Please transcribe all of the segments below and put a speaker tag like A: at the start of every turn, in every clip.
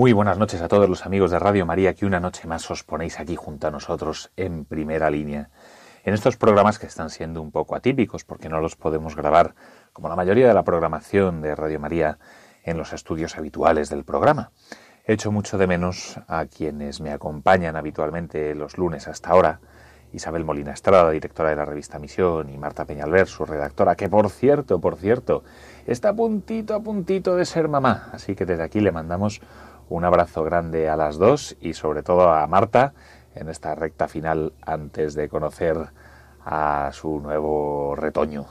A: Muy buenas noches a todos los amigos de Radio María que una noche más os ponéis aquí junto a nosotros en primera línea. En estos programas que están siendo un poco atípicos porque no los podemos grabar como la mayoría de la programación de Radio María en los estudios habituales del programa. He hecho mucho de menos a quienes me acompañan habitualmente los lunes hasta ahora, Isabel Molina Estrada, directora de la revista Misión, y Marta Peñalver, su redactora, que por cierto, por cierto, está a puntito, a puntito de ser mamá. Así que desde aquí le mandamos un abrazo grande a las dos y sobre todo a Marta en esta recta final antes de conocer a su nuevo retoño.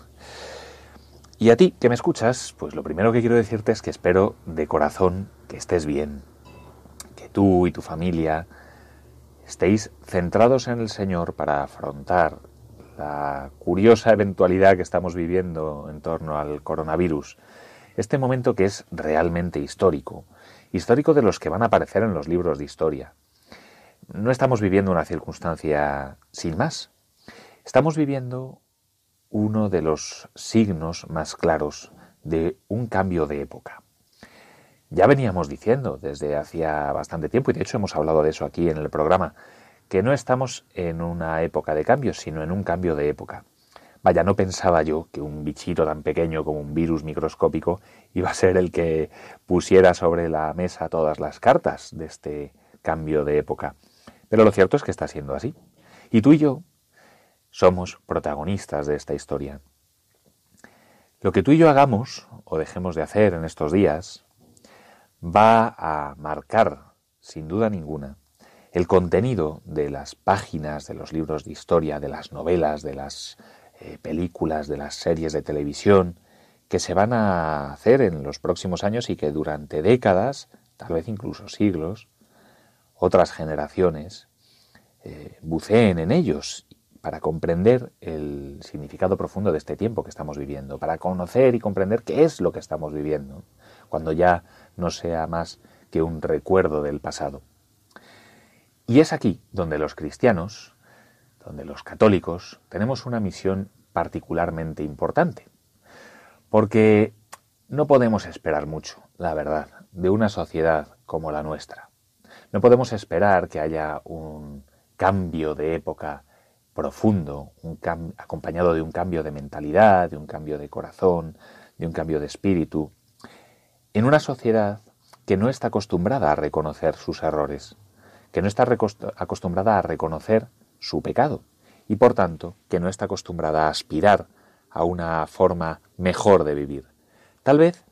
A: Y a ti que me escuchas, pues lo primero que quiero decirte es que espero de corazón que estés bien, que tú y tu familia estéis centrados en el Señor para afrontar la curiosa eventualidad que estamos viviendo en torno al coronavirus, este momento que es realmente histórico, histórico de los que van a aparecer en los libros de historia. No estamos viviendo una circunstancia sin más. Estamos viviendo uno de los signos más claros de un cambio de época. Ya veníamos diciendo desde hacía bastante tiempo, y de hecho hemos hablado de eso aquí en el programa, que no estamos en una época de cambio, sino en un cambio de época. Vaya, no pensaba yo que un bichito tan pequeño como un virus microscópico iba a ser el que pusiera sobre la mesa todas las cartas de este cambio de época. Pero lo cierto es que está siendo así. Y tú y yo somos protagonistas de esta historia. Lo que tú y yo hagamos o dejemos de hacer en estos días va a marcar, sin duda ninguna, el contenido de las páginas de los libros de historia, de las novelas, de las eh, películas, de las series de televisión que se van a hacer en los próximos años y que durante décadas, tal vez incluso siglos, otras generaciones eh, buceen en ellos para comprender el significado profundo de este tiempo que estamos viviendo, para conocer y comprender qué es lo que estamos viviendo, cuando ya no sea más que un recuerdo del pasado. Y es aquí donde los cristianos donde los católicos tenemos una misión particularmente importante. Porque no podemos esperar mucho, la verdad, de una sociedad como la nuestra. No podemos esperar que haya un cambio de época profundo, un acompañado de un cambio de mentalidad, de un cambio de corazón, de un cambio de espíritu, en una sociedad que no está acostumbrada a reconocer sus errores, que no está acostumbrada a reconocer su pecado y por tanto que no está acostumbrada a aspirar a una forma mejor de vivir. Tal vez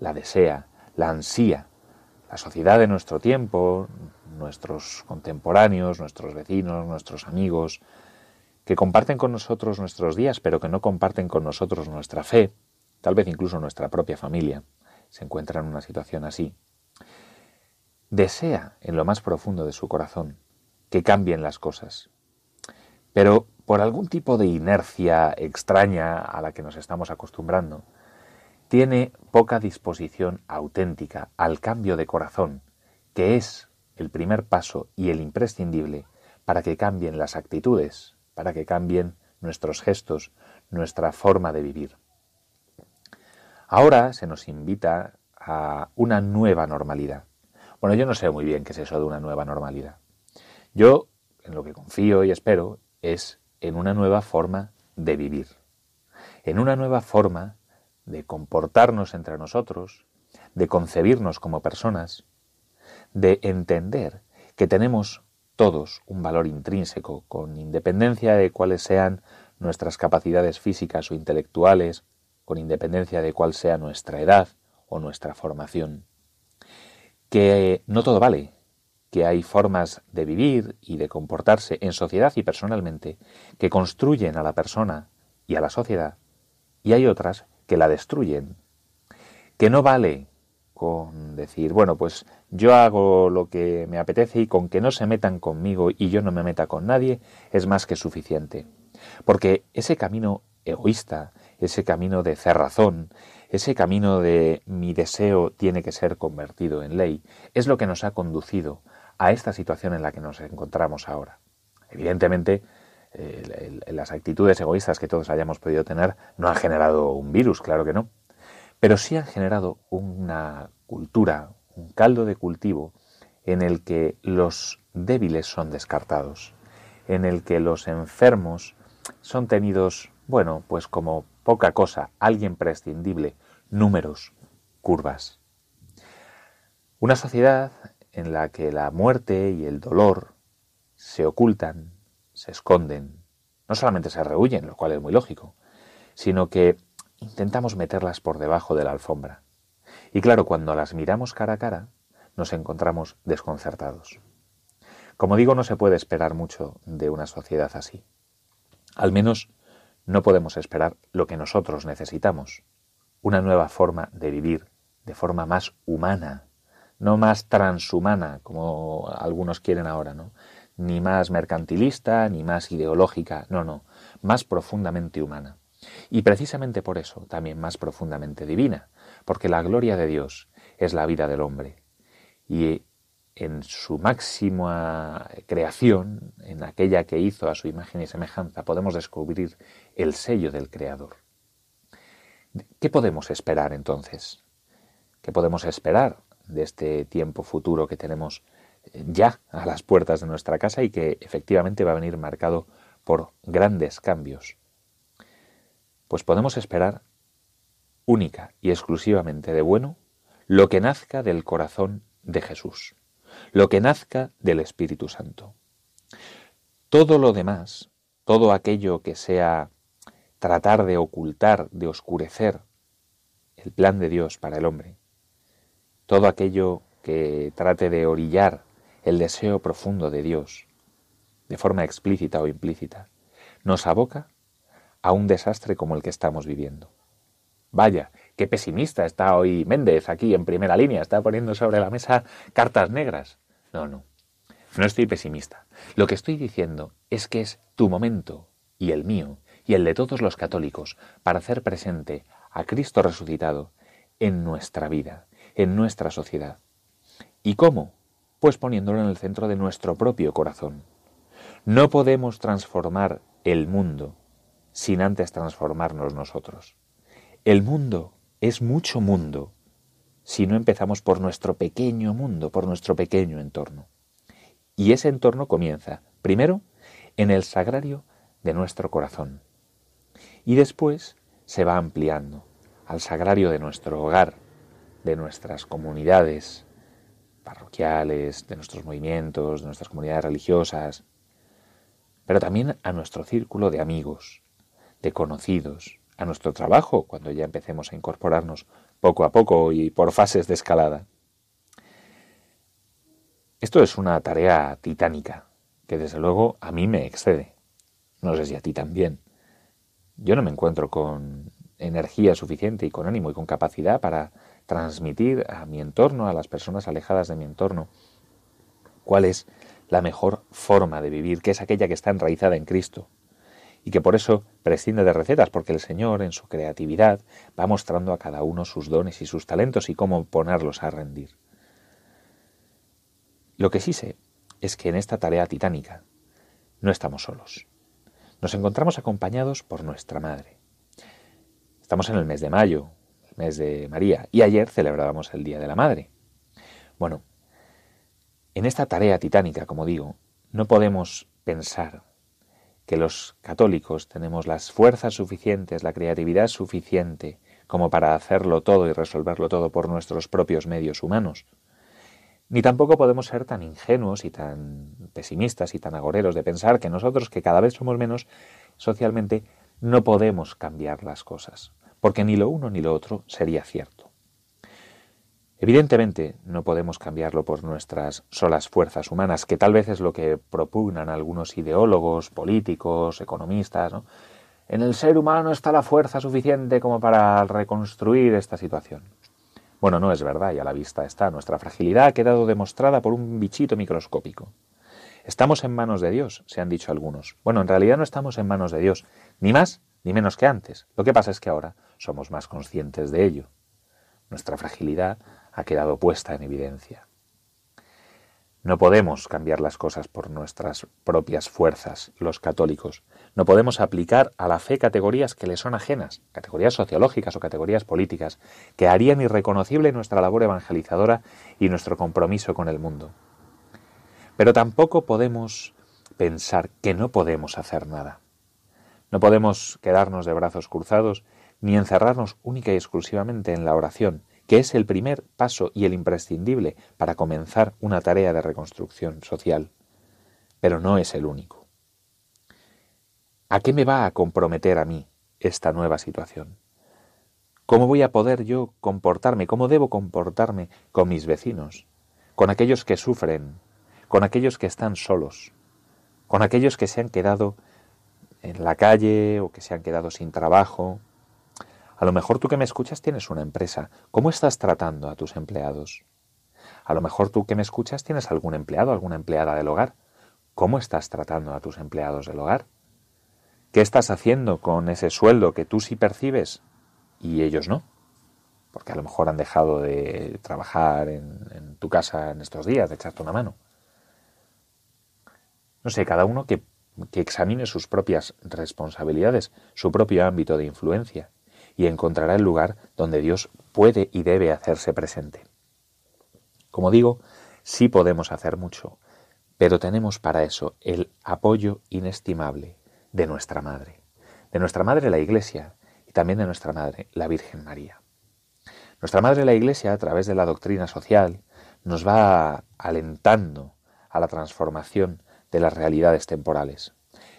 A: la desea, la ansía. La sociedad de nuestro tiempo, nuestros contemporáneos, nuestros vecinos, nuestros amigos, que comparten con nosotros nuestros días, pero que no comparten con nosotros nuestra fe, tal vez incluso nuestra propia familia, se encuentra en una situación así. Desea en lo más profundo de su corazón que cambien las cosas, pero por algún tipo de inercia extraña a la que nos estamos acostumbrando, tiene poca disposición auténtica al cambio de corazón, que es el primer paso y el imprescindible para que cambien las actitudes, para que cambien nuestros gestos, nuestra forma de vivir. Ahora se nos invita a una nueva normalidad. Bueno, yo no sé muy bien qué es eso de una nueva normalidad. Yo, en lo que confío y espero, es en una nueva forma de vivir, en una nueva forma de comportarnos entre nosotros, de concebirnos como personas, de entender que tenemos todos un valor intrínseco, con independencia de cuáles sean nuestras capacidades físicas o intelectuales, con independencia de cuál sea nuestra edad o nuestra formación. Que no todo vale, que hay formas de vivir y de comportarse en sociedad y personalmente que construyen a la persona y a la sociedad, y hay otras que la destruyen, que no vale con decir, bueno, pues yo hago lo que me apetece y con que no se metan conmigo y yo no me meta con nadie es más que suficiente. Porque ese camino egoísta, ese camino de cerrazón, ese camino de mi deseo tiene que ser convertido en ley, es lo que nos ha conducido a esta situación en la que nos encontramos ahora. Evidentemente, las actitudes egoístas que todos hayamos podido tener no han generado un virus, claro que no, pero sí han generado una cultura, un caldo de cultivo en el que los débiles son descartados, en el que los enfermos son tenidos, bueno, pues como poca cosa, alguien prescindible, números, curvas. Una sociedad en la que la muerte y el dolor se ocultan, se esconden, no solamente se rehuyen, lo cual es muy lógico, sino que intentamos meterlas por debajo de la alfombra. Y claro, cuando las miramos cara a cara, nos encontramos desconcertados. Como digo, no se puede esperar mucho de una sociedad así. Al menos no podemos esperar lo que nosotros necesitamos, una nueva forma de vivir, de forma más humana, no más transhumana, como algunos quieren ahora, ¿no? Ni más mercantilista, ni más ideológica, no, no, más profundamente humana. Y precisamente por eso también más profundamente divina, porque la gloria de Dios es la vida del hombre. Y en su máxima creación, en aquella que hizo a su imagen y semejanza, podemos descubrir el sello del Creador. ¿Qué podemos esperar entonces? ¿Qué podemos esperar de este tiempo futuro que tenemos eh, ya a las puertas de nuestra casa y que efectivamente va a venir marcado por grandes cambios? Pues podemos esperar única y exclusivamente de bueno lo que nazca del corazón de Jesús lo que nazca del Espíritu Santo. Todo lo demás, todo aquello que sea tratar de ocultar, de oscurecer el plan de Dios para el hombre, todo aquello que trate de orillar el deseo profundo de Dios, de forma explícita o implícita, nos aboca a un desastre como el que estamos viviendo. Vaya, qué pesimista está hoy Méndez aquí en primera línea, está poniendo sobre la mesa cartas negras. No, no. No estoy pesimista. Lo que estoy diciendo es que es tu momento y el mío y el de todos los católicos para hacer presente a Cristo resucitado en nuestra vida, en nuestra sociedad. ¿Y cómo? Pues poniéndolo en el centro de nuestro propio corazón. No podemos transformar el mundo sin antes transformarnos nosotros. El mundo es mucho mundo si no empezamos por nuestro pequeño mundo, por nuestro pequeño entorno. Y ese entorno comienza, primero, en el sagrario de nuestro corazón. Y después se va ampliando al sagrario de nuestro hogar, de nuestras comunidades parroquiales, de nuestros movimientos, de nuestras comunidades religiosas, pero también a nuestro círculo de amigos, de conocidos, a nuestro trabajo, cuando ya empecemos a incorporarnos poco a poco y por fases de escalada. Esto es una tarea titánica, que desde luego a mí me excede. No sé si a ti también. Yo no me encuentro con energía suficiente y con ánimo y con capacidad para transmitir a mi entorno, a las personas alejadas de mi entorno, cuál es la mejor forma de vivir, que es aquella que está enraizada en Cristo, y que por eso prescinde de recetas, porque el Señor, en su creatividad, va mostrando a cada uno sus dones y sus talentos y cómo ponerlos a rendir. Lo que sí sé es que en esta tarea titánica no estamos solos. Nos encontramos acompañados por nuestra Madre. Estamos en el mes de mayo, mes de María, y ayer celebrábamos el Día de la Madre. Bueno, en esta tarea titánica, como digo, no podemos pensar que los católicos tenemos las fuerzas suficientes, la creatividad suficiente como para hacerlo todo y resolverlo todo por nuestros propios medios humanos. Ni tampoco podemos ser tan ingenuos y tan pesimistas y tan agoreros de pensar que nosotros, que cada vez somos menos socialmente, no podemos cambiar las cosas, porque ni lo uno ni lo otro sería cierto. Evidentemente no podemos cambiarlo por nuestras solas fuerzas humanas, que tal vez es lo que propugnan algunos ideólogos, políticos, economistas. En el ser humano está la fuerza suficiente como para reconstruir esta situación. Bueno, no es verdad y a la vista está. Nuestra fragilidad ha quedado demostrada por un bichito microscópico. Estamos en manos de Dios, se han dicho algunos. Bueno, en realidad no estamos en manos de Dios, ni más ni menos que antes. Lo que pasa es que ahora somos más conscientes de ello. Nuestra fragilidad ha quedado puesta en evidencia. No podemos cambiar las cosas por nuestras propias fuerzas, los católicos. No podemos aplicar a la fe categorías que le son ajenas, categorías sociológicas o categorías políticas, que harían irreconocible nuestra labor evangelizadora y nuestro compromiso con el mundo. Pero tampoco podemos pensar que no podemos hacer nada. No podemos quedarnos de brazos cruzados ni encerrarnos única y exclusivamente en la oración, que es el primer paso y el imprescindible para comenzar una tarea de reconstrucción social, pero no es el único. ¿A qué me va a comprometer a mí esta nueva situación? ¿Cómo voy a poder yo comportarme, cómo debo comportarme con mis vecinos, con aquellos que sufren, con aquellos que están solos, con aquellos que se han quedado en la calle o que se han quedado sin trabajo, a lo mejor tú que me escuchas tienes una empresa. ¿Cómo estás tratando a tus empleados? A lo mejor tú que me escuchas tienes algún empleado, alguna empleada del hogar. ¿Cómo estás tratando a tus empleados del hogar? ¿Qué estás haciendo con ese sueldo que tú sí percibes y ellos no? Porque a lo mejor han dejado de trabajar en, tu casa en estos días, de echarte una mano. No sé, cada uno que examine sus propias responsabilidades, su propio ámbito de influencia y encontrará el lugar donde Dios puede y debe hacerse presente. Como digo, sí podemos hacer mucho, pero tenemos para eso el apoyo inestimable de nuestra Madre, de nuestra Madre la Iglesia y también de nuestra Madre la Virgen María. Nuestra Madre la Iglesia, a través de la doctrina social, nos va alentando a la transformación de las realidades temporales.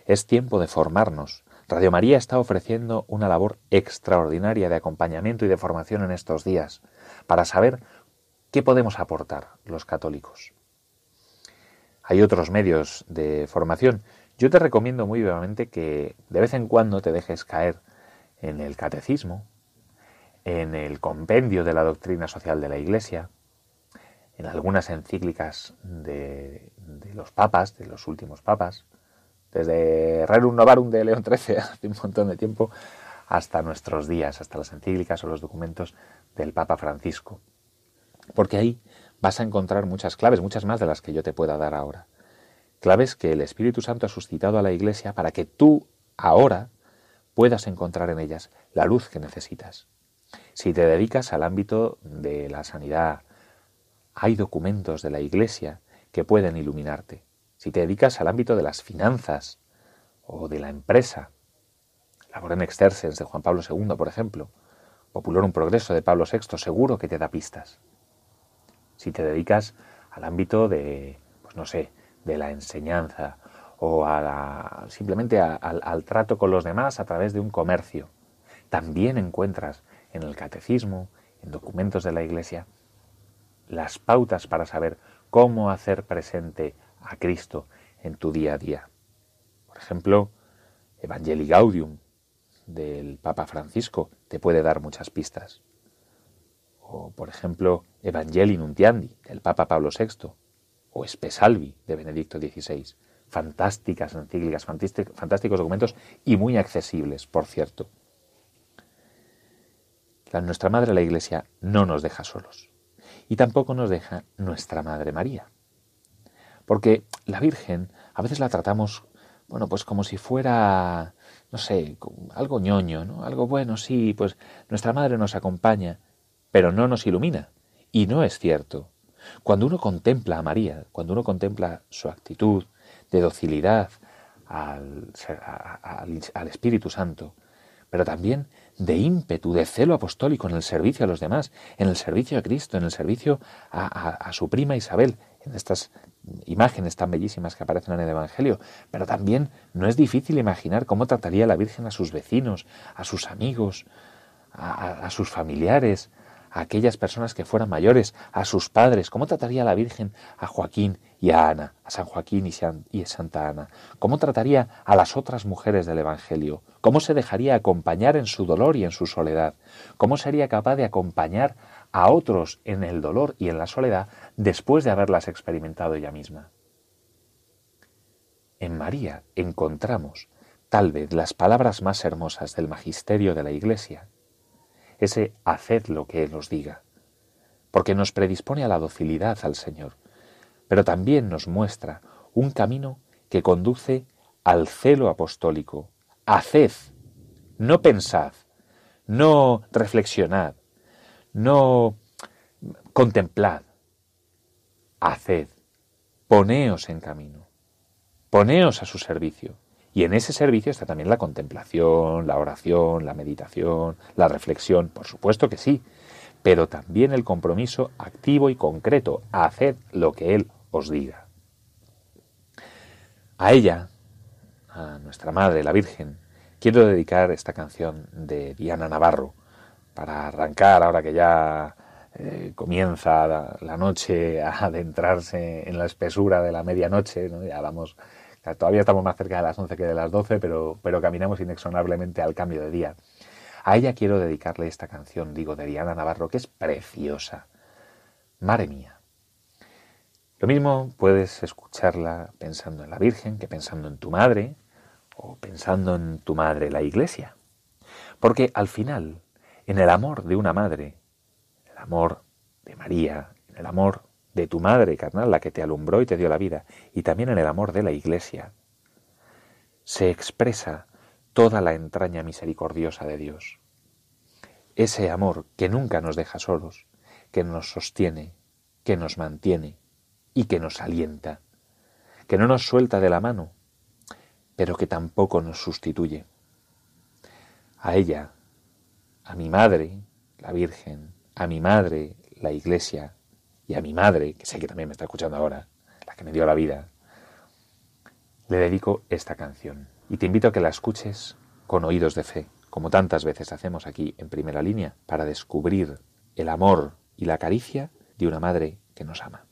A: Es tiempo de formarnos Radio María está ofreciendo una labor extraordinaria de acompañamiento y de formación en estos días para saber qué podemos aportar los católicos. Hay otros medios de formación. Yo te recomiendo muy vivamente que de vez en cuando te dejes caer en el catecismo, en el compendio de la doctrina social de la Iglesia, en algunas encíclicas de, de los papas, de los últimos papas, desde Rerum Novarum de León XIII hace un montón de tiempo hasta nuestros días, hasta las encíclicas o los documentos del Papa Francisco. Porque ahí vas a encontrar muchas claves, muchas más de las que yo te pueda dar ahora. Claves que el Espíritu Santo ha suscitado a la Iglesia para que tú ahora puedas encontrar en ellas la luz que necesitas. Si te dedicas al ámbito de la sanidad, hay documentos de la Iglesia que pueden iluminarte si te dedicas al ámbito de las finanzas o de la empresa, Laborem Extercens de Juan Pablo II, por ejemplo, un Progreso de Pablo VI, seguro que te da pistas. Si te dedicas al ámbito de, pues no sé, de la enseñanza o simplemente al trato con los demás a través de un comercio, también encuentras en el catecismo, en documentos de la Iglesia, las pautas para saber cómo hacer presente a Cristo en tu día a día. Por ejemplo, Evangelii Gaudium del Papa Francisco te puede dar muchas pistas. O, por ejemplo, Evangelii Nuntiandi del Papa Pablo VI. O Espesalvi de Benedicto XVI. Fantásticas encíclicas, fantásticos documentos y muy accesibles, por cierto. Nuestra Madre la Iglesia no nos deja solos. Y tampoco nos deja nuestra Madre María. Porque la Virgen a veces la tratamos, bueno, pues como si fuera, no sé, algo ñoño, ¿no? Algo bueno, sí, pues nuestra Madre nos acompaña, pero no nos ilumina. Y no es cierto. Cuando uno contempla a María, cuando uno contempla su actitud de docilidad al, al, Espíritu Santo, pero también de ímpetu, de celo apostólico en el servicio a los demás, en el servicio a Cristo, en el servicio a, su prima Isabel, en estas imágenes tan bellísimas que aparecen en el Evangelio, pero también no es difícil imaginar cómo trataría la Virgen a sus vecinos, a sus amigos, a, sus familiares, a aquellas personas que fueran mayores, a sus padres, cómo trataría la Virgen a Joaquín y a Ana, a San Joaquín y a Santa Ana, cómo trataría a las otras mujeres del Evangelio, cómo se dejaría acompañar en su dolor y en su soledad, cómo sería capaz de acompañar a otros en el dolor y en la soledad después de haberlas experimentado ella misma. En María encontramos tal vez las palabras más hermosas del magisterio de la Iglesia, ese haced lo que Él os diga, porque nos predispone a la docilidad al Señor, pero también nos muestra un camino que conduce al celo apostólico. Haced, no pensad, no reflexionad, no contemplad, haced, poneos en camino, poneos a su servicio. Y en ese servicio está también la contemplación, la oración, la meditación, la reflexión, por supuesto que sí, pero también el compromiso activo y concreto a hacer lo que Él os diga. A ella, a nuestra Madre, la Virgen, quiero dedicar esta canción de Diana Navarro para arrancar ahora que ya eh, comienza la, noche a adentrarse en la espesura de la medianoche, ya vamos todavía estamos más cerca de las 11 que de las 12, pero, pero caminamos inexorablemente al cambio de día. A ella quiero dedicarle esta canción, digo, de Diana Navarro, que es preciosa. Madre mía. Lo mismo puedes escucharla pensando en la Virgen que pensando en tu madre o pensando en tu madre la Iglesia. Porque al final, en el amor de una madre, el amor de María, el amor de tu madre carnal, la que te alumbró y te dio la vida, y también en el amor de la Iglesia, se expresa toda la entraña misericordiosa de Dios. Ese amor que nunca nos deja solos, que nos sostiene, que nos mantiene y que nos alienta, que no nos suelta de la mano, pero que tampoco nos sustituye. A ella, a mi madre, la Virgen, a mi madre, la Iglesia, y a mi madre, que sé que también me está escuchando ahora, la que me dio la vida, le dedico esta canción. Y te invito a que la escuches con oídos de fe, como tantas veces hacemos aquí en primera línea, para descubrir el amor y la caricia de una madre que nos ama.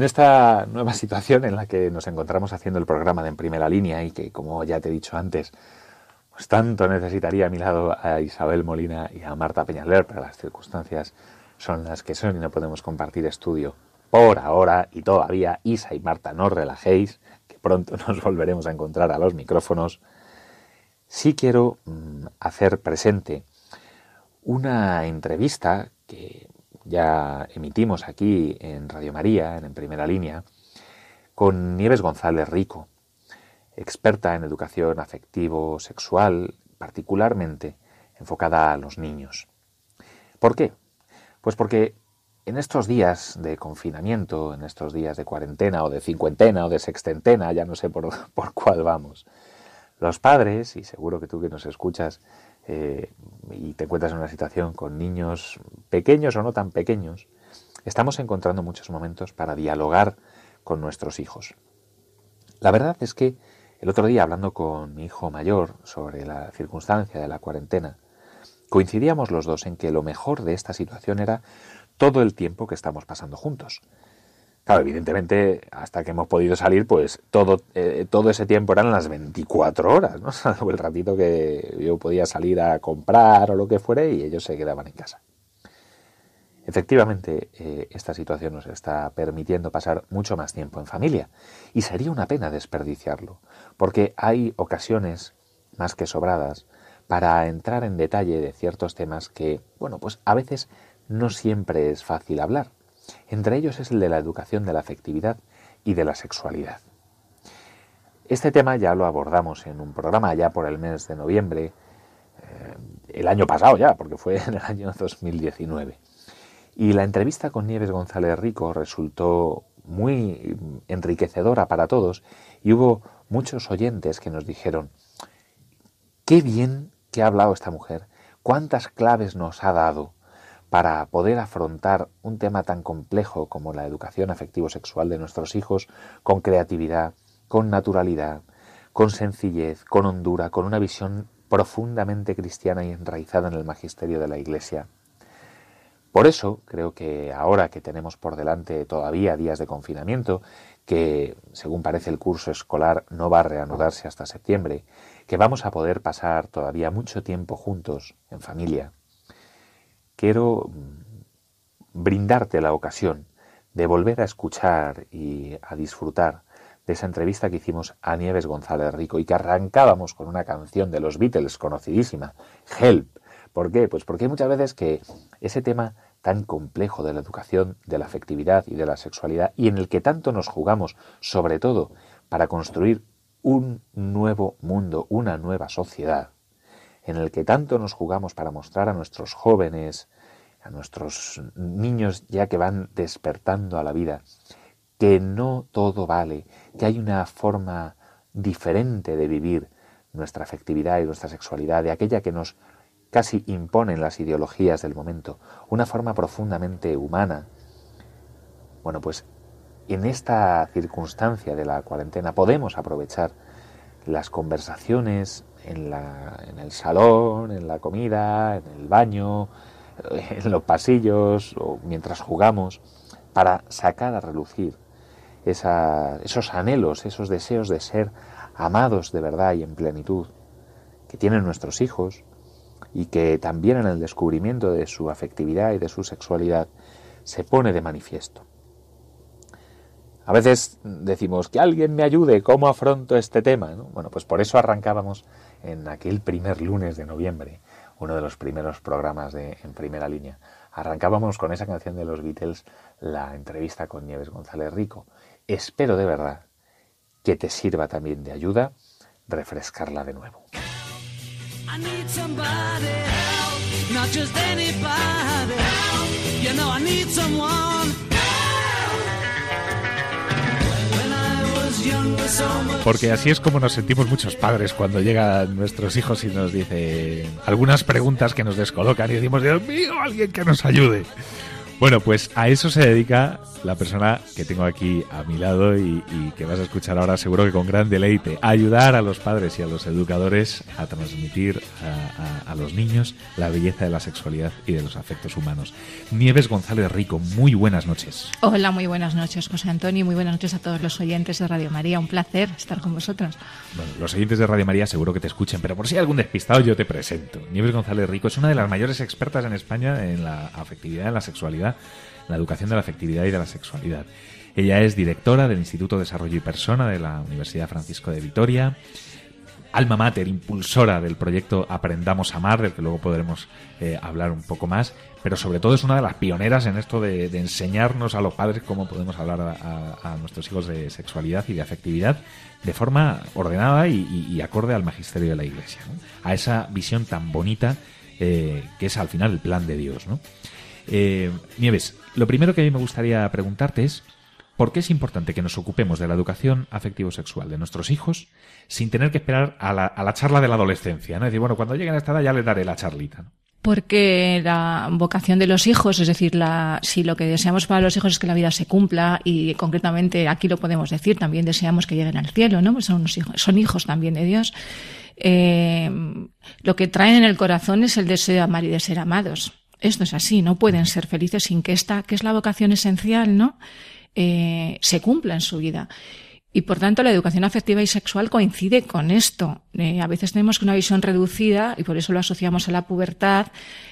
A: En esta nueva situación en la que nos encontramos haciendo el programa de En Primera Línea y que, como ya te he dicho antes, pues tanto necesitaría a mi lado a Isabel Molina y a Marta Peñaler, pero las circunstancias son las que son y no podemos compartir estudio por ahora y todavía. Isa y Marta, no relajéis, que pronto nos volveremos a encontrar a los micrófonos. Sí quiero mm, hacer presente una entrevista que ya emitimos aquí en Radio María, en, primera línea, con Nieves González Rico, experta en educación afectivo-sexual, particularmente enfocada a los niños. ¿Por qué? Pues porque en estos días de confinamiento, en estos días de cuarentena o de cincuentena o de sextentena, ya no sé por, por cuál vamos, los padres, y seguro que tú que nos escuchas eh, y te encuentras en una situación con niños pequeños o no tan pequeños, estamos encontrando muchos momentos para dialogar con nuestros hijos. La verdad es que el otro día, hablando con mi hijo mayor sobre la circunstancia de la cuarentena, coincidíamos los dos en que lo mejor de esta situación era todo el tiempo que estamos pasando juntos. Claro, evidentemente, hasta que hemos podido salir, pues todo, eh, todo ese tiempo eran las 24 horas, ¿no? el ratito que yo podía salir a comprar o lo que fuera y ellos se quedaban en casa. Efectivamente, eh, esta situación nos está permitiendo pasar mucho más tiempo en familia y sería una pena desperdiciarlo, porque hay ocasiones más que sobradas para entrar en detalle de ciertos temas que, bueno, pues a veces no siempre es fácil hablar. Entre ellos es el de la educación de la afectividad y de la sexualidad. Este tema ya lo abordamos en un programa ya por el mes de noviembre, eh, el año pasado ya, porque fue en el año 2019. Y la entrevista con Nieves González Rico resultó muy enriquecedora para todos y hubo muchos oyentes que nos dijeron, qué bien que ha hablado esta mujer, cuántas claves nos ha dado para poder afrontar un tema tan complejo como la educación afectivo-sexual de nuestros hijos con creatividad, con naturalidad, con sencillez, con hondura, con una visión profundamente cristiana y enraizada en el magisterio de la Iglesia. Por eso creo que ahora que tenemos por delante todavía días de confinamiento, que según parece el curso escolar no va a reanudarse hasta septiembre, que vamos a poder pasar todavía mucho tiempo juntos, en familia, quiero brindarte la ocasión de volver a escuchar y a disfrutar de esa entrevista que hicimos a Nieves González Rico y que arrancábamos con una canción de los Beatles conocidísima, Help. ¿Por qué? Pues porque hay muchas veces que ese tema tan complejo de la educación, de la afectividad y de la sexualidad, y en el que tanto nos jugamos, sobre todo para construir un nuevo mundo, una nueva sociedad, en el que tanto nos jugamos para mostrar a nuestros jóvenes, a nuestros niños ya que van despertando a la vida, que no todo vale, que hay una forma diferente de vivir nuestra afectividad y nuestra sexualidad, de aquella que nos casi imponen las ideologías del momento, una forma profundamente humana. Bueno, pues en esta circunstancia de la cuarentena podemos aprovechar las conversaciones en, la, en el salón, en la comida, en el baño, en los pasillos o mientras jugamos, para sacar a relucir esos anhelos, esos deseos de ser amados de verdad y en plenitud que tienen nuestros hijos y que también en el descubrimiento de su afectividad y de su sexualidad se pone de manifiesto. A veces decimos que alguien me ayude, ¿cómo afronto este tema? Bueno, pues por eso arrancábamos en aquel primer lunes de noviembre, uno de los primeros programas de En Primera Línea. Arrancábamos con esa canción de los Beatles, la entrevista con Nieves González Rico. Espero de verdad que te sirva también de ayuda refrescarla de nuevo.
B: Porque así es como nos sentimos muchos padres cuando llegan nuestros hijos y nos dicen algunas preguntas que nos descolocan y decimos, Dios mío, alguien que nos ayude.
A: Bueno, pues a eso se dedica la persona que tengo aquí a mi lado y, que vas a escuchar ahora seguro que con gran deleite. ayudar a los padres y a los educadores a transmitir a, los niños la belleza de la sexualidad y de los afectos humanos. Nieves González Rico, muy buenas noches.
C: Hola, muy buenas noches, José Antonio, muy buenas noches a todos los oyentes de Radio María. Un placer estar con vosotros.
A: Bueno, los oyentes de Radio María seguro que te escuchen, pero por si hay algún despistado yo te presento. Nieves González Rico es una de las mayores expertas en España en la afectividad, en la sexualidad la educación de la afectividad y de la sexualidad. Ella es directora del Instituto de Desarrollo y Persona de la Universidad Francisco de Vitoria, alma mater, impulsora del proyecto Aprendamos a Amar, del que luego podremos eh, hablar un poco más, pero sobre todo es una de las pioneras en esto de, enseñarnos a los padres cómo podemos hablar a, nuestros hijos de sexualidad y de afectividad de forma ordenada y, acorde al magisterio de la Iglesia, a esa visión tan bonita eh, que es al final el plan de Dios. ¿no? Eh, Nieves, lo primero que a mí me gustaría preguntarte es, ¿por qué es importante que nos ocupemos de la educación afectivo-sexual de nuestros hijos sin tener que esperar a la, charla de la adolescencia? ¿no? Es decir, bueno, cuando lleguen a esta edad ya les daré la charlita.
C: Porque la vocación de los hijos, es decir, la, si lo que deseamos para los hijos es que la vida se cumpla, y concretamente aquí lo podemos decir, también deseamos que lleguen al cielo, ¿no? Pues son, hijos, son hijos también de Dios. Eh, lo que traen en el corazón es el deseo de amar y de ser amados. Esto es así, no pueden ser felices sin que esta, que es la vocación esencial, ¿no? Eh, se cumpla en su vida. Y por tanto, la educación afectiva y sexual coincide con esto. Eh, a veces tenemos una visión reducida y por eso lo asociamos a la pubertad,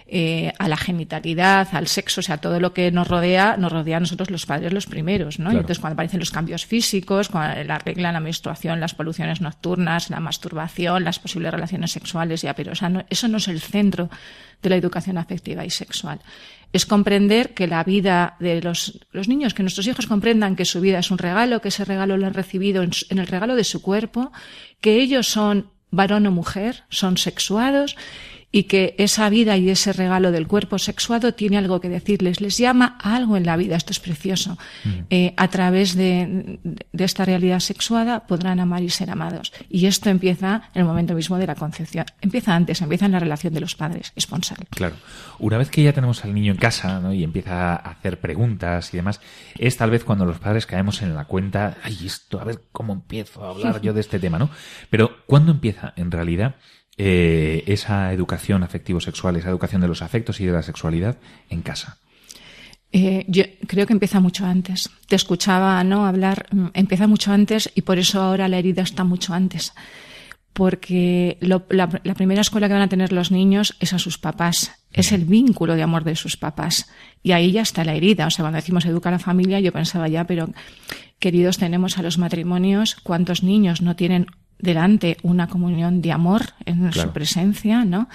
C: eh, a la genitalidad, al sexo, o sea, todo lo que nos rodea, nos rodea a nosotros los padres los primeros, ¿no? Entonces, cuando aparecen los cambios físicos, cuando la regla, la menstruación, las poluciones nocturnas, la masturbación, las posibles relaciones sexuales, ya, pero eso no es el centro de la educación afectiva y sexual es comprender que la vida de los, niños, que nuestros hijos comprendan que su vida es un regalo, que ese regalo lo han recibido en, en el regalo de su cuerpo, que ellos son varón o mujer, son sexuados y que esa vida y ese regalo del cuerpo sexuado tiene algo que decirles, les llama a algo en la vida, esto es precioso. Mm. Eh, a través de, esta realidad sexuada podrán amar y ser amados. Y esto empieza en el momento mismo de la concepción. Empieza antes, empieza en la relación de los padres, esponsal.
A: Claro. Una vez que ya tenemos al niño en casa y empieza a hacer preguntas y demás, es tal vez cuando los padres caemos en la cuenta, ay, esto, a ver cómo empiezo a hablar yo de este tema, ¿no? Pero ¿cuándo empieza en realidad? Eh, esa educación afectivo-sexual, esa educación de los afectos y de la sexualidad en casa?
C: Eh, yo creo que empieza mucho antes. Te escuchaba no hablar, mm, empieza mucho antes y por eso ahora la herida está mucho antes. Porque la, la, primera escuela que van a tener los niños es a sus papás, es el vínculo de amor de sus papás. Y ahí ya está la herida. O sea, cuando decimos educar a la familia, yo pensaba ya, pero queridos, tenemos a los matrimonios, ¿cuántos niños no tienen delante una comunión de amor en su presencia, ¿no?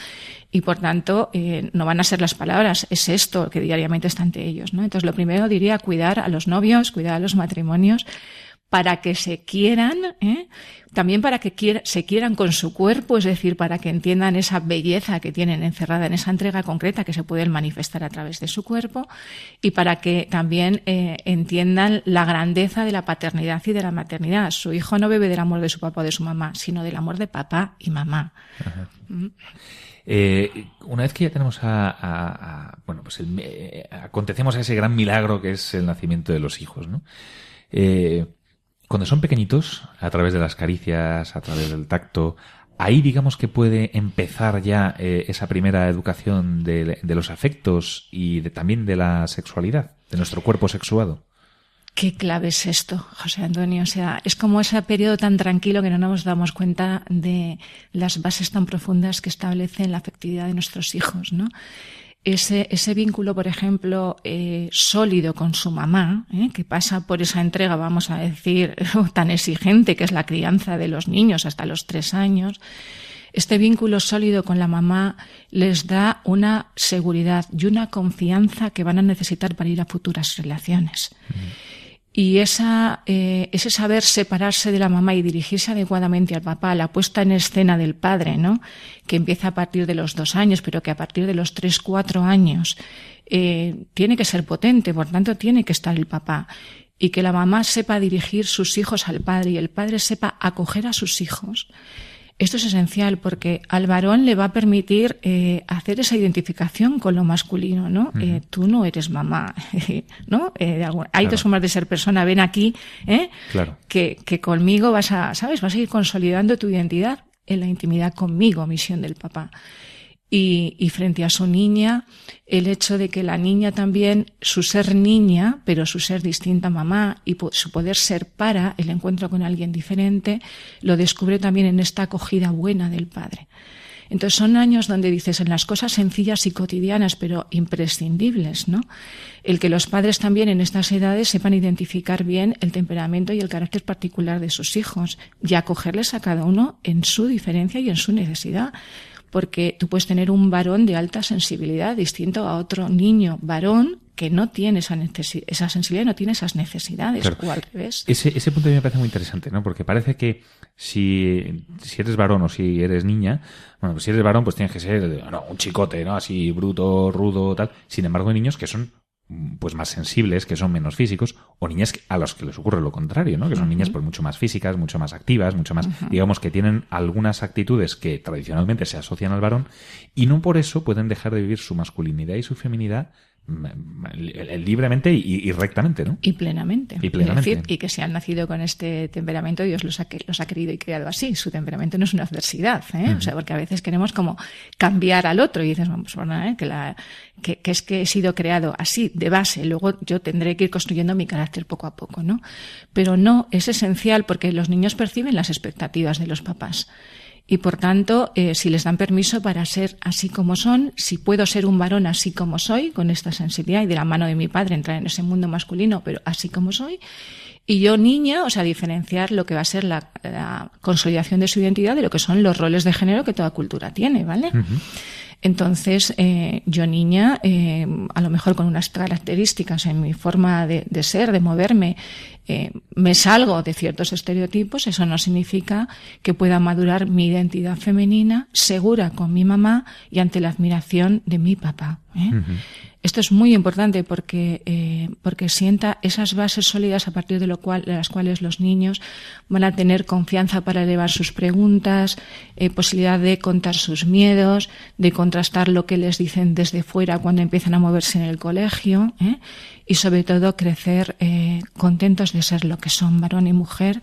C: Y por tanto, eh, no van a ser las palabras, es esto que diariamente está ante ellos, ¿no? Entonces, lo primero diría cuidar a los novios, cuidar a los matrimonios, para que se quieran, ¿eh? también para que se quieran con su cuerpo, es decir, para que entiendan esa belleza que tienen encerrada en esa entrega concreta que se puede manifestar a través de su cuerpo y para que también eh, entiendan la grandeza de la paternidad y de la maternidad. Su hijo no bebe del amor de su papá o de su mamá, sino del amor de papá y mamá.
A: ¿Mm? Eh, una vez que ya tenemos a, bueno, pues acontecemos a ese gran milagro que es el nacimiento de los hijos, ¿no? Cuando son pequeñitos, a través de las caricias, a través del tacto, ahí digamos que puede empezar ya eh, esa primera educación de, los afectos y también de la sexualidad, de nuestro cuerpo sexuado.
C: Qué clave es esto, José Antonio. O sea, es como ese periodo tan tranquilo que no nos damos cuenta de las bases tan profundas que establecen la afectividad de nuestros hijos, ¿no? Ese, ese vínculo, por ejemplo, eh, sólido con su mamá, eh, que pasa por esa entrega, vamos a decir, tan exigente que es la crianza de los niños hasta los tres años, este vínculo sólido con la mamá les da una seguridad y una confianza que van a necesitar para ir a futuras relaciones. Y esa, eh, ese saber separarse de la mamá y dirigirse adecuadamente al papá, la puesta en escena del padre, ¿no? Que empieza a partir de los dos años, pero que a partir de los tres, cuatro años eh, tiene que ser potente, por tanto tiene que estar el papá. Y que la mamá sepa dirigir sus hijos al padre y el padre sepa acoger a sus hijos. Esto es esencial porque al varón le va a permitir eh, hacer esa identificación con lo masculino, ¿no? Eh, tú no eres mamá, ¿no? Eh, hay dos formas de ser persona. Ven aquí, ¿eh?
A: Claro.
C: Que, que conmigo vas a, ¿sabes? Vas a ir consolidando tu identidad en la intimidad conmigo, misión del papá y, frente a su niña, el hecho de que la niña también, su ser niña, pero su ser distinta mamá y su poder ser para el encuentro con alguien diferente, lo descubre también en esta acogida buena del padre. Entonces son años donde dices en las cosas sencillas y cotidianas, pero imprescindibles, ¿no? El que los padres también en estas edades sepan identificar bien el temperamento y el carácter particular de sus hijos y acogerles a cada uno en su diferencia y en su necesidad porque tú puedes tener un varón de alta sensibilidad distinto a otro niño varón que no tiene esa, esa sensibilidad, no tiene esas necesidades, o al revés.
A: Ese, ese punto a mí me parece muy interesante, ¿no? Porque parece que si, si eres varón o si eres niña, bueno, pues si eres varón, pues tienes que ser no, un chicote, ¿no? Así bruto, rudo, tal. Sin embargo, hay niños que son pues más sensibles, que son menos físicos, o niñas a los que les ocurre lo contrario, ¿no? Que son niñas pues mucho más físicas, mucho más activas, mucho más, digamos que tienen algunas actitudes que tradicionalmente se asocian al varón y no por eso pueden dejar de vivir su masculinidad y su feminidad libremente y, rectamente, ¿no?
C: Y plenamente. Y plenamente. y que se han nacido con este temperamento, Dios los ha, los ha querido y creado así. Su temperamento no es una adversidad, ¿eh? O sea, porque a veces queremos como cambiar al otro y dices, vamos, bueno, ¿eh? que, la, que, que, es que he sido creado así, de base, luego yo tendré que ir construyendo mi carácter poco a poco, ¿no? Pero no, es esencial porque los niños perciben las expectativas de los papás y por tanto, eh, si les dan permiso para ser así como son, si puedo ser un varón así como soy, con esta sensibilidad y de la mano de mi padre entrar en ese mundo masculino, pero así como soy, y yo niña, o sea, diferenciar lo que va a ser la, consolidación de su identidad de lo que son los roles de género que toda cultura tiene, ¿vale? Entonces, eh, yo niña, eh, a lo mejor con unas características en mi forma de, ser, de moverme, eh, me salgo de ciertos estereotipos, eso no significa que pueda madurar mi identidad femenina segura con mi mamá y ante la admiración de mi papá. Esto es muy importante porque, eh, porque sienta esas bases sólidas a partir de, lo cual, de las cuales los niños van a tener confianza para elevar sus preguntas, eh, posibilidad de contar sus miedos, de contrastar lo que les dicen desde fuera cuando empiezan a moverse en el colegio ¿eh? y sobre todo crecer contentos de ser lo que son varón y mujer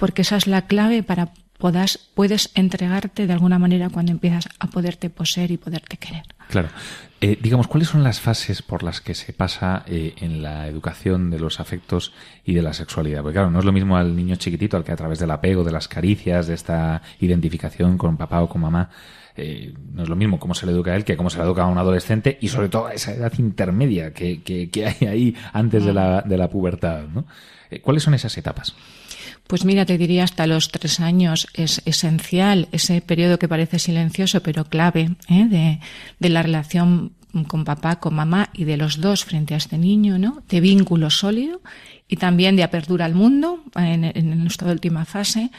C: porque esa es la clave para podas, puedes entregarte de alguna manera cuando empiezas a poderte poseer y poderte querer.
A: Claro. Eh, digamos, ¿cuáles son las fases por las que se pasa eh, en la educación de los afectos y de la sexualidad? Porque claro, no es lo mismo al niño chiquitito al que a través del apego, de las caricias, de esta identificación con papá o con mamá, eh, no es lo mismo cómo se le educa a él que cómo se le educa a un adolescente y sobre todo a esa edad intermedia que, que, que hay ahí antes de la, de la pubertad. ¿no? ¿Cuáles son esas etapas?
C: Pues mira, te diría hasta los tres años es esencial ese periodo que parece silencioso pero clave ¿eh? de, de, la relación con papá, con mamá y de los dos frente a este niño, ¿no? De vínculo sólido y también de apertura al mundo en, en nuestra última fase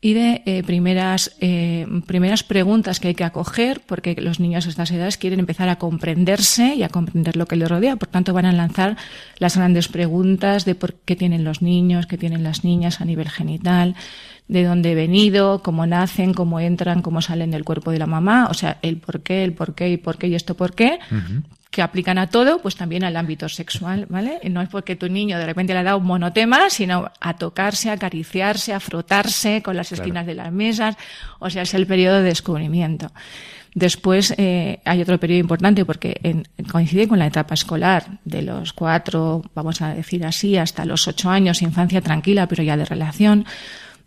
C: y de eh, primeras, eh, primeras preguntas que hay que acoger, porque los niños a estas edades quieren empezar a comprenderse y a comprender lo que les rodea. Por tanto, van a lanzar las grandes preguntas de por qué tienen los niños, qué tienen las niñas a nivel genital, de dónde he venido, cómo nacen, cómo entran, cómo salen del cuerpo de la mamá, o sea, el por qué, el por qué y por qué y esto por qué, que aplican a todo, pues también al ámbito sexual, ¿vale? Y no es porque tu niño de repente le ha dado un monotema, sino a tocarse, a acariciarse, a frotarse con las esquinas de las mesas, o sea, es el periodo de descubrimiento. Después eh, hay otro periodo importante porque coincide con la etapa escolar de los cuatro, vamos a decir así, hasta los ocho años, infancia tranquila, pero ya de relación,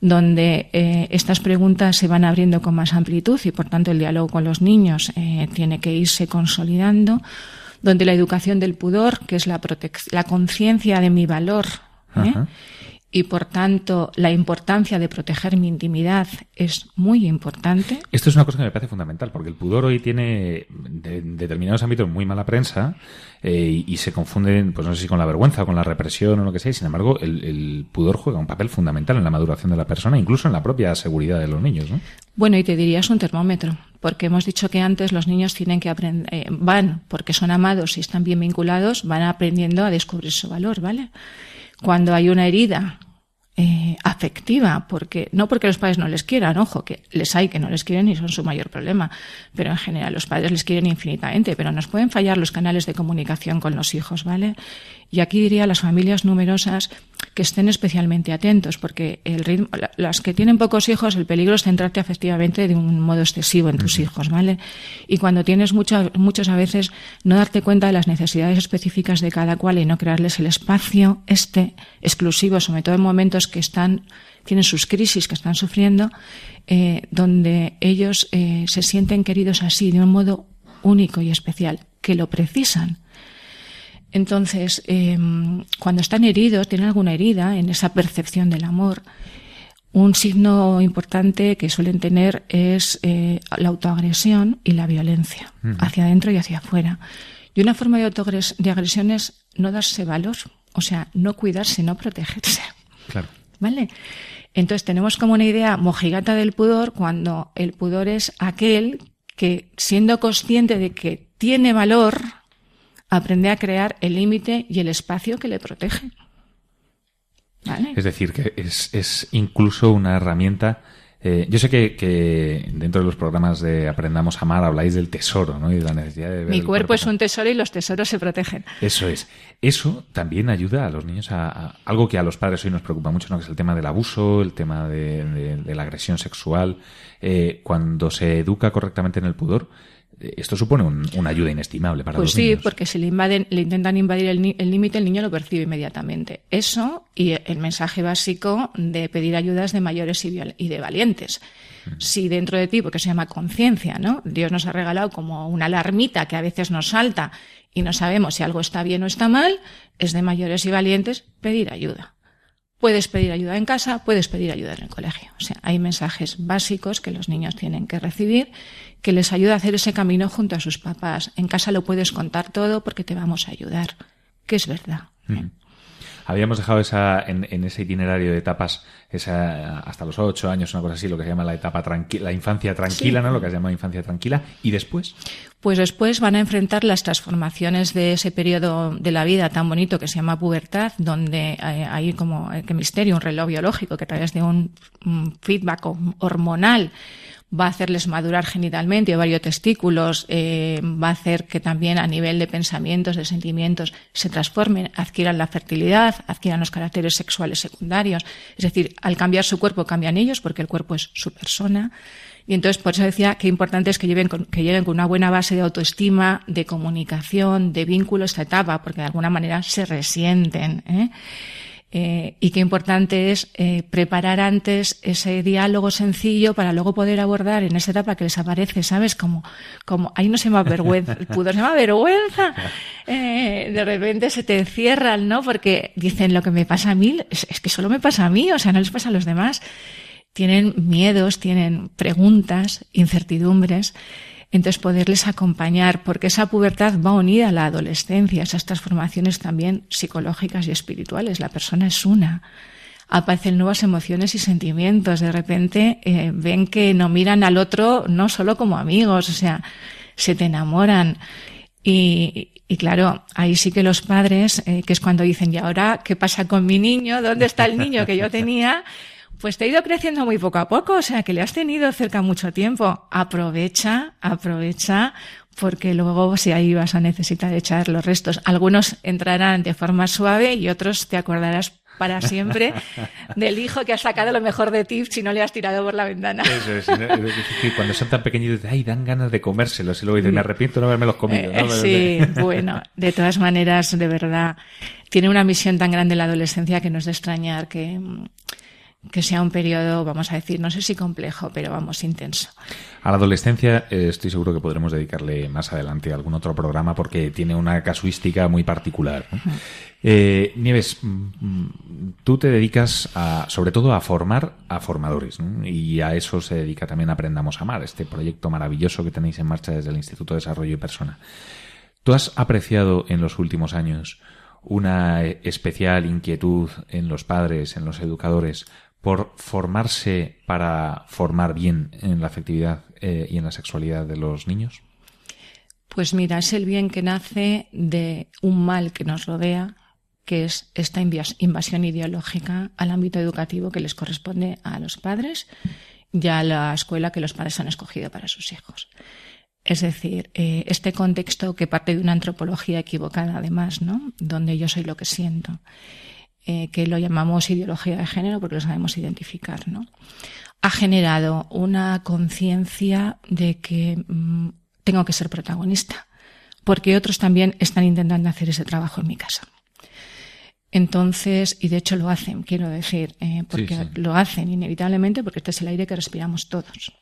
C: donde eh, estas preguntas se van abriendo con más amplitud y por tanto el diálogo con los niños eh, tiene que irse consolidando donde la educación del pudor, que es la, la conciencia de mi valor, ¿eh? y por tanto la importancia de proteger mi intimidad es muy importante.
A: Esto es una cosa que me parece fundamental, porque el pudor hoy tiene en determinados ámbitos muy mala prensa eh, y, se confunden, pues no sé si con la vergüenza o con la represión o lo que sea, sin embargo el, el, pudor juega un papel fundamental en la maduración de la persona, incluso en la propia seguridad de los niños. ¿no?
C: Bueno, y te diría es un termómetro, porque hemos dicho que antes los niños tienen que aprender, eh, van, porque son amados y están bien vinculados, van aprendiendo a descubrir su valor, ¿vale? Cuando hay una herida eh, afectiva, porque no porque los padres no les quieran, ojo, que les hay que no les quieren y son su mayor problema, pero en general los padres les quieren infinitamente, pero nos pueden fallar los canales de comunicación con los hijos, ¿vale? Y aquí diría las familias numerosas que estén especialmente atentos, porque el ritmo, las que tienen pocos hijos, el peligro es centrarte afectivamente de un modo excesivo en tus hijos, ¿vale? Y cuando tienes muchos, muchos a veces, no darte cuenta de las necesidades específicas de cada cual y no crearles el espacio este exclusivo, sobre todo en momentos que están, tienen sus crisis, que están sufriendo, eh, donde ellos eh, se sienten queridos así, de un modo único y especial, que lo precisan. Entonces, em, cuando están heridos, tienen alguna herida en esa percepción del amor, un signo importante que suelen tener es eh, la autoagresión y la violencia, hacia adentro y hacia afuera. Y una forma de, de agresión es no darse valor, o sea, no cuidarse, no protegerse.
A: Claro.
C: ¿Vale? Entonces tenemos como una idea mojigata del pudor cuando el pudor es aquel que, siendo consciente de que tiene valor, aprende a crear el límite y el espacio que le protege. ¿Vale?
A: Es decir, que es, es incluso una herramienta eh, yo sé que, dentro de los programas de Aprendamos a Amar habláis del tesoro, ¿no? Y de la necesidad de ver
C: Mi cuerpo, es un tesoro y los tesoros se protegen.
A: Eso es. Eso también ayuda a los niños a, algo que a los padres hoy nos preocupa mucho, ¿no? Que es el tema del abuso, el tema de, la agresión sexual. Eh, cuando se educa correctamente en el pudor, esto supone una ayuda inestimable para
C: pues
A: los niños.
C: Pues sí, porque si le, invaden, le intentan invadir el límite, el, niño lo percibe inmediatamente. Eso y el mensaje básico de pedir ayudas de mayores y, de valientes. Si dentro de ti, porque se llama conciencia, ¿no? Dios nos ha regalado como una alarmita que a veces nos salta y no sabemos si algo está bien o está mal, es de mayores y valientes pedir ayuda. Puedes pedir ayuda en casa, puedes pedir ayuda en el colegio. O sea, hay mensajes básicos que los niños tienen que recibir que les ayuda a hacer ese camino junto a sus papás. En casa lo puedes contar todo porque te vamos a ayudar, que es verdad.
A: Habíamos dejado esa, en, ese itinerario de etapas, esa, hasta los ocho años, una cosa así, lo que se llama la etapa tranquila, la infancia tranquila, ¿no? Lo que se llama infancia tranquila. ¿Y después?
C: Pues después van a enfrentar las transformaciones de ese periodo de la vida tan bonito que se llama pubertad, donde eh, hay como, eh, que misterio, un reloj biológico que a través de un feedback hormonal va a hacerles madurar genitalmente, varios testículos, eh, va a hacer que también a nivel de pensamientos, de sentimientos, se transformen, adquieran la fertilidad, adquieran los caracteres sexuales secundarios. Es decir, al cambiar su cuerpo cambian ellos porque el cuerpo es su persona. Y entonces por eso decía que importante es que, lleven que lleguen con una buena base de autoestima, de comunicación, de vínculo esta etapa, porque de alguna manera se resienten. ¿eh? Eh, y qué importante es eh, preparar antes ese diálogo sencillo para luego poder abordar en esa etapa que les aparece, ¿sabes? Como, como ahí no se llama vergüenza, el pudor se llama vergüenza. Eh, de repente se te encierran, ¿no? Porque dicen lo que me pasa a mí, es, es que solo me pasa a mí, o sea, no les pasa a los demás. Tienen miedos, tienen preguntas, incertidumbres. Entonces, poderles acompañar, porque esa pubertad va unida a la adolescencia, esas transformaciones también psicológicas y espirituales. La persona es una. Aparecen nuevas emociones y sentimientos. De repente eh, ven que no miran al otro no solo como amigos, o sea, se te enamoran. Y, claro, ahí sí que los padres, eh, que es cuando dicen, ¿y ahora qué pasa con mi niño? ¿Dónde está el niño que yo tenía? Pues te ha ido creciendo muy poco a poco, o sea que le has tenido cerca mucho tiempo. Aprovecha, aprovecha, porque luego si ahí vas a necesitar echar los restos. Algunos entrarán de forma suave y otros te acordarás para siempre del hijo que ha sacado lo mejor de ti si no le has tirado por la ventana.
A: Eso es, cuando son tan pequeñitos, ay, dan ganas de comérselos y luego dicen, me arrepiento de no haberme los comido.
C: ¿no? Eh, sí, bueno, de todas maneras, de verdad, tiene una misión tan grande la adolescencia que no es de extrañar que que sea un periodo, vamos a decir, no sé si complejo, pero vamos, intenso.
A: A la adolescencia eh, estoy seguro que podremos dedicarle más adelante algún otro programa porque tiene una casuística muy particular. Eh, Nieves, mm, mm, tú te dedicas a, sobre todo a formar a formadores y a eso se dedica también Aprendamos a Amar, este proyecto maravilloso que tenéis en marcha desde el Instituto de Desarrollo y Persona. ¿Tú has apreciado en los últimos años una especial inquietud en los padres, en los educadores, por formarse para formar bien en la afectividad eh, y en la sexualidad de los niños?
C: Pues mira, es el bien que nace de un mal que nos rodea, que es esta invasión ideológica al ámbito educativo que les corresponde a los padres y a la escuela que los padres han escogido para sus hijos. Es decir, eh, este contexto que parte de una antropología equivocada, además, ¿no? Donde yo soy lo que siento, eh, que lo llamamos ideología de género porque lo sabemos identificar, ¿no? Ha generado una conciencia de que mm, tengo que ser protagonista, porque otros también están intentando hacer ese trabajo en mi casa. Entonces, y de hecho lo hacen, quiero decir, eh, porque lo hacen inevitablemente porque este es el aire que respiramos todos.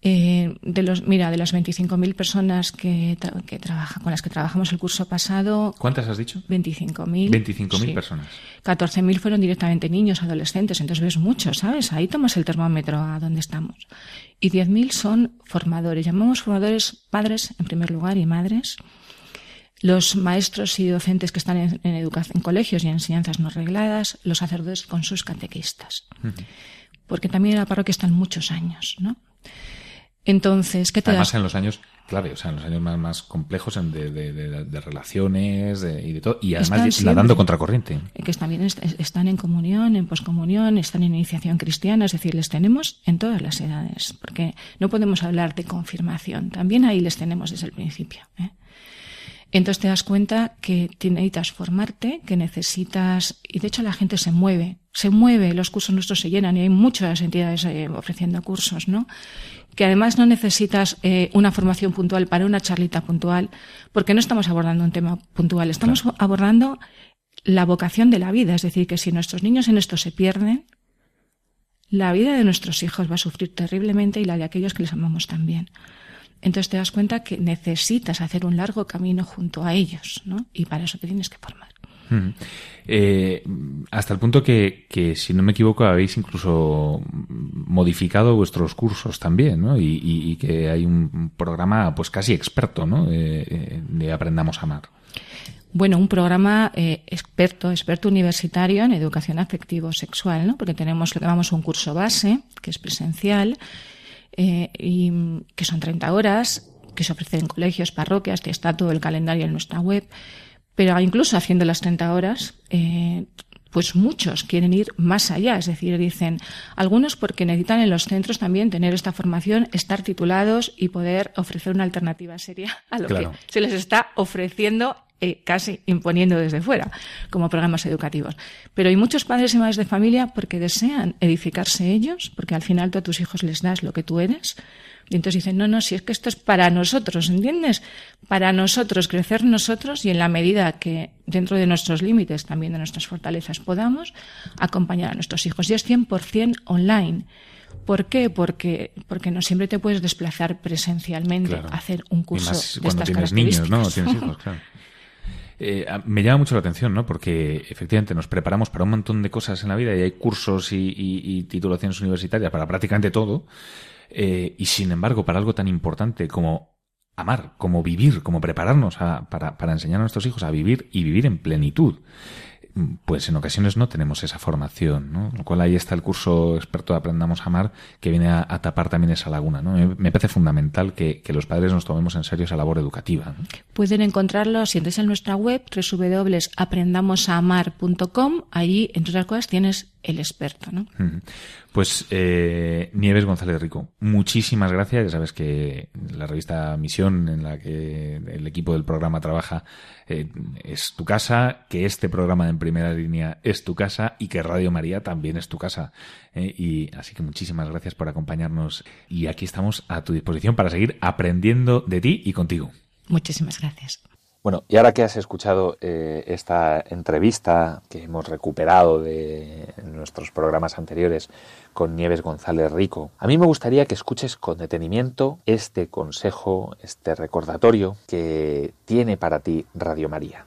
C: Eh, de los, mira, de las 25.000 personas que, que trabajan, con las que trabajamos el curso pasado.
A: ¿Cuántas has dicho?
C: 25.000.
A: 25.000 personas.
C: 14.000 fueron directamente niños, adolescentes, entonces ves mucho, ¿sabes? Ahí tomas el termómetro a dónde estamos. Y 10.000 son formadores. Llamamos formadores padres, en primer lugar, y madres. Los maestros y docentes que están en, en en colegios y en enseñanzas no regladas, los sacerdotes con sus catequistas. Porque también en la parroquia están muchos años, ¿no? Entonces, ¿qué te
A: Además, en los años, clave, o sea, en los años más, más complejos de, de, de, relaciones y de todo, y además nadando contracorriente.
C: Que también están en comunión, en poscomunión, están en iniciación cristiana, es decir, les tenemos en todas las edades, porque no podemos hablar de confirmación, también ahí les tenemos desde el principio. ¿eh? Entonces te das cuenta que necesitas formarte, que necesitas, y de hecho la gente se mueve, se mueve, los cursos nuestros se llenan y hay muchas entidades eh, ofreciendo cursos, ¿no? Que además no necesitas eh, una formación puntual para una charlita puntual, porque no estamos abordando un tema puntual, estamos abordando la vocación de la vida, es decir, que si nuestros niños en esto se pierden, la vida de nuestros hijos va a sufrir terriblemente y la de aquellos que les amamos también. Entonces te das cuenta que necesitas hacer un largo camino junto a ellos, ¿no? Y para eso te tienes que formar.
A: Eh, hasta el punto que, que, si no me equivoco, habéis incluso modificado vuestros cursos también, ¿no? Y, que hay un programa, pues casi experto, ¿no? de Aprendamos a Amar.
C: Bueno, un programa eh, experto, experto universitario en educación afectivo-sexual, ¿no? Porque tenemos lo que llamamos un curso base, que es presencial, eh, y que son 30 horas, que se ofrecen en colegios, parroquias, que está todo el calendario en nuestra web. Pero incluso haciendo las 30 horas, eh, pues muchos quieren ir más allá, es decir, dicen algunos porque necesitan en los centros también tener esta formación, estar titulados y poder ofrecer una alternativa seria a lo que se les está ofreciendo eh, casi imponiendo desde fuera como programas educativos. Pero hay muchos padres y madres de familia porque desean edificarse ellos, porque al final tú a tus hijos les das lo que tú eres. Y entonces dicen, no, no, si es que esto es para nosotros, ¿entiendes? Para nosotros, crecer nosotros y en la medida que dentro de nuestros límites, también de nuestras fortalezas, podamos acompañar a nuestros hijos. Y es 100% online. ¿Por qué? Porque, porque no siempre te puedes desplazar presencialmente a hacer un curso de estas
A: tienes niños, ¿no? Tienes hijos, claro. Eh, me llama mucho la atención, ¿no? Porque efectivamente nos preparamos para un montón de cosas en la vida y hay cursos y, titulaciones universitarias para prácticamente todo. Eh, y sin embargo, para algo tan importante como amar, como vivir, como prepararnos para, para enseñar a nuestros hijos a vivir y vivir en plenitud pues en ocasiones no tenemos esa formación, ¿no? Lo cual ahí está el curso experto de Aprendamos a Amar que viene a, tapar también esa laguna, ¿no? Me, parece fundamental que, los padres nos tomemos en serio esa labor educativa.
C: Pueden encontrarlo si entras en nuestra web www.aprendamosamar.com, allí entre otras cosas tienes el experto, ¿no?
A: Pues eh, Nieves González Rico, muchísimas gracias. Ya sabes que la revista Misión, en la que el equipo del programa trabaja, eh, es tu casa, que este programa en primera línea es tu casa y que Radio María también es tu casa. Eh, y así que muchísimas gracias por acompañarnos y aquí estamos a tu disposición para seguir aprendiendo de ti y contigo.
C: Muchísimas gracias.
D: Bueno, y ahora que has escuchado eh, esta entrevista que hemos recuperado de nuestros programas anteriores con Nieves González Rico, a mí me gustaría que escuches con detenimiento este consejo, este recordatorio que tiene para ti Radio María.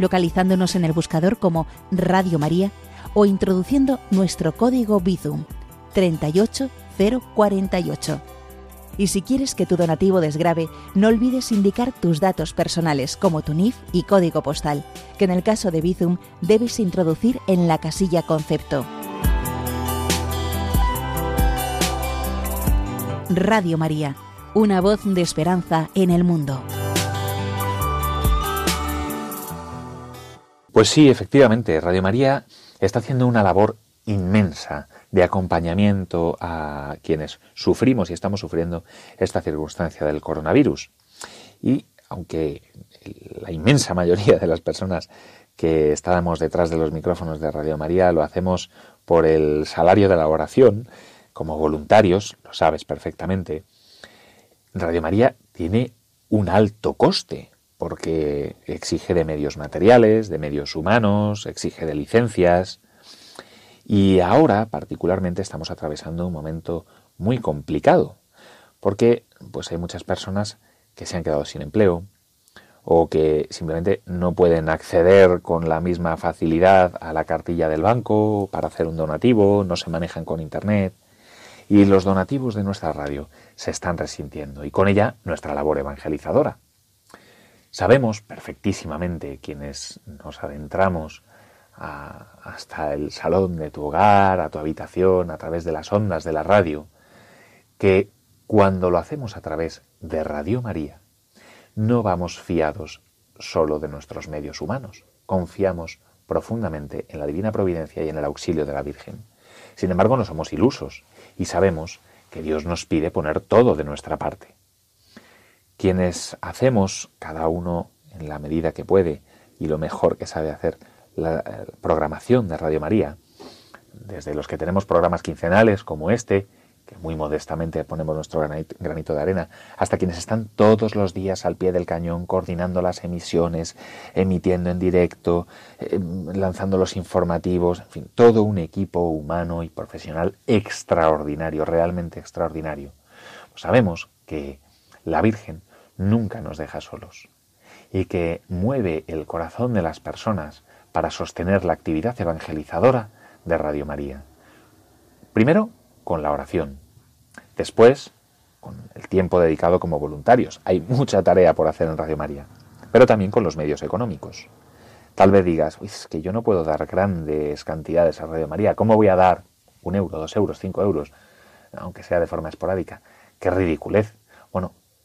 E: localizándonos en el buscador como Radio María o introduciendo nuestro código Bizum 38048. Y si quieres que tu donativo desgrabe, no olvides indicar tus datos personales como tu NIF y código postal, que en el caso de Bizum debes introducir en la casilla concepto. Radio María, una voz de esperanza en el mundo.
A: Pues sí, efectivamente, Radio María está haciendo una labor inmensa de acompañamiento a quienes sufrimos y estamos sufriendo esta circunstancia del coronavirus. Y aunque la inmensa mayoría de las personas que estábamos detrás de los micrófonos de Radio María lo hacemos por el salario de la oración, como voluntarios, lo sabes perfectamente, Radio María tiene un alto coste, porque exige de medios materiales, de medios humanos, exige de licencias, y ahora, particularmente, estamos atravesando un momento muy complicado, porque pues hay muchas personas que se han quedado sin empleo o que simplemente no pueden acceder con la misma facilidad a la cartilla del banco para hacer un donativo, no se manejan con internet y los donativos de nuestra radio se están resintiendo y con ella nuestra labor evangelizadora. Sabemos perfectísimamente quienes nos adentramos hasta el salón de tu hogar, a tu habitación, a través de las ondas de la radio, que cuando lo hacemos a través de Radio María, no vamos fiados solo de nuestros medios humanos, confiamos profundamente en la divina providencia y en el auxilio de la Virgen. Sin embargo, no somos ilusos y sabemos que Dios nos pide poner todo de nuestra parte. Quienes hacemos, cada uno en la medida que puede y lo mejor que sabe hacer, la eh, programación de Radio María, desde los que tenemos programas quincenales como este, que muy modestamente ponemos nuestro granito, de arena, hasta quienes están todos los días al pie del cañón coordinando las emisiones, emitiendo en directo, em, lanzando los informativos, en fin, todo un equipo humano y profesional extraordinario, realmente extraordinario. Sabemos que la Virgen nunca nos deja solos y que mueve el corazón de las personas para sostener la actividad evangelizadora de Radio María. Primero, con la oración. Después, con el tiempo dedicado como voluntarios. Hay mucha tarea por hacer en Radio María, pero también con los medios económicos. Tal vez digas, es que yo no puedo dar grandes cantidades a Radio María. ¿Cómo voy a dar un euro, dos euros, cinco euros, aunque sea de forma esporádica? ¡Qué ridiculez!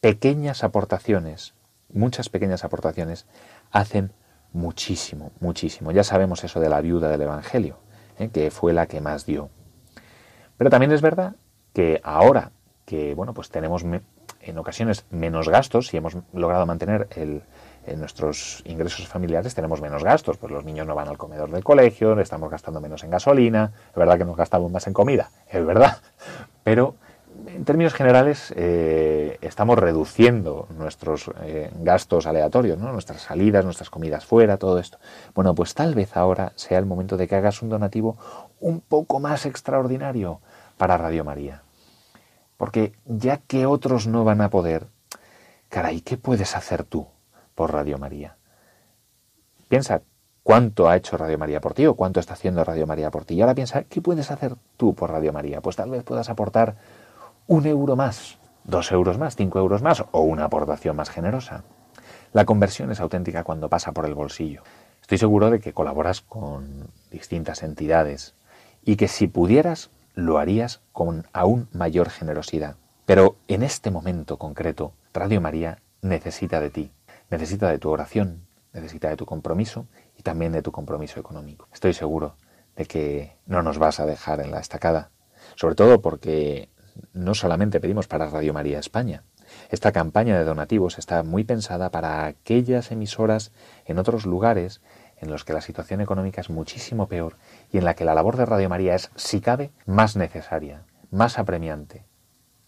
A: Pequeñas aportaciones, muchas pequeñas aportaciones, hacen muchísimo, muchísimo. Ya sabemos eso de la viuda del Evangelio, ¿eh? que fue la que más dio. Pero también es verdad que ahora que bueno, pues tenemos en ocasiones menos gastos, si hemos logrado mantener en nuestros ingresos familiares tenemos menos gastos, pues los niños no van al comedor del colegio, estamos gastando menos en gasolina, es verdad que nos gastamos más en comida, es verdad, pero términos generales, eh, estamos reduciendo nuestros eh, gastos aleatorios, nuestras salidas, nuestras comidas fuera, todo esto. Bueno, pues tal vez ahora sea el momento de que hagas un donativo un poco más extraordinario para Radio María. Porque ya que otros no van a poder, caray, ¿qué puedes hacer tú por Radio María? Piensa cuánto ha hecho Radio María por ti o cuánto está haciendo Radio María por ti. Y ahora piensa, ¿qué puedes hacer tú por Radio María? Pues tal vez puedas aportar un euro más, dos euros más, cinco euros más o una aportación más generosa. La conversión es auténtica cuando pasa por el bolsillo. Estoy seguro de que colaboras con distintas entidades y que si pudieras lo harías con aún mayor generosidad. Pero en este momento concreto, Radio María necesita de ti, necesita de tu oración, necesita de tu compromiso y también de tu compromiso económico. Estoy seguro de que no nos vas a dejar en la estacada, sobre todo porque no solamente pedimos para Radio María España. Esta campaña de donativos está muy pensada para aquellas emisoras en otros lugares en los que la situación económica es muchísimo peor y en la que la labor de Radio María es, si cabe, más necesaria, más apremiante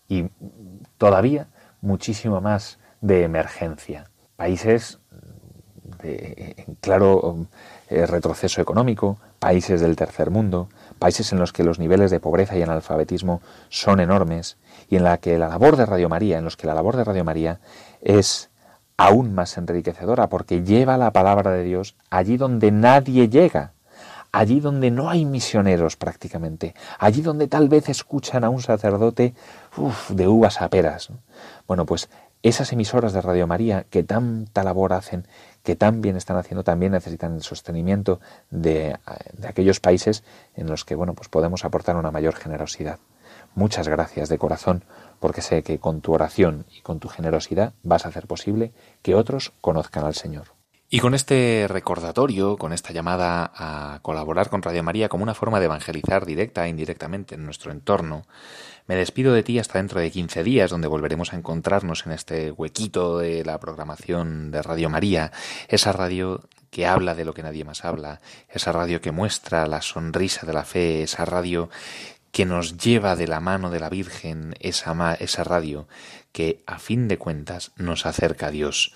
A: y todavía muchísimo más de emergencia. Países de claro eh, retroceso económico, países del tercer mundo, países en los que los niveles de pobreza y analfabetismo son enormes y en la que la labor de Radio María, en los que la labor de Radio María es aún más enriquecedora porque lleva la palabra de Dios allí donde nadie llega, allí donde no hay misioneros prácticamente, allí donde tal vez escuchan a un sacerdote de uvas a peras. Bueno, pues esas emisoras de Radio María que tanta labor hacen, que tan bien están haciendo, también necesitan el sostenimiento de, de, aquellos países en los que bueno, pues podemos aportar una mayor generosidad. Muchas gracias de corazón, porque sé que con tu oración y con tu generosidad vas a hacer posible que otros conozcan al Señor.
F: Y con este recordatorio, con esta llamada a colaborar con Radio María como una forma de evangelizar directa e indirectamente en nuestro entorno, me despido de ti hasta dentro de 15 días, donde volveremos a encontrarnos en este huequito de la programación de Radio María, esa radio que habla de lo que nadie más habla, esa radio que muestra la sonrisa de la fe, esa radio que nos lleva de la mano de la Virgen, esa, esa radio que a fin de cuentas nos acerca a Dios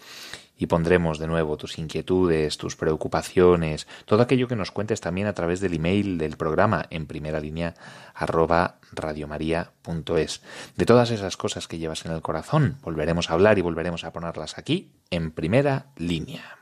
F: y pondremos de nuevo tus inquietudes, tus preocupaciones, todo aquello que nos cuentes también a través del email del programa en primera línea arroba radiomaria.es. De todas esas cosas que llevas en el corazón, volveremos a hablar y volveremos a ponerlas aquí en primera línea.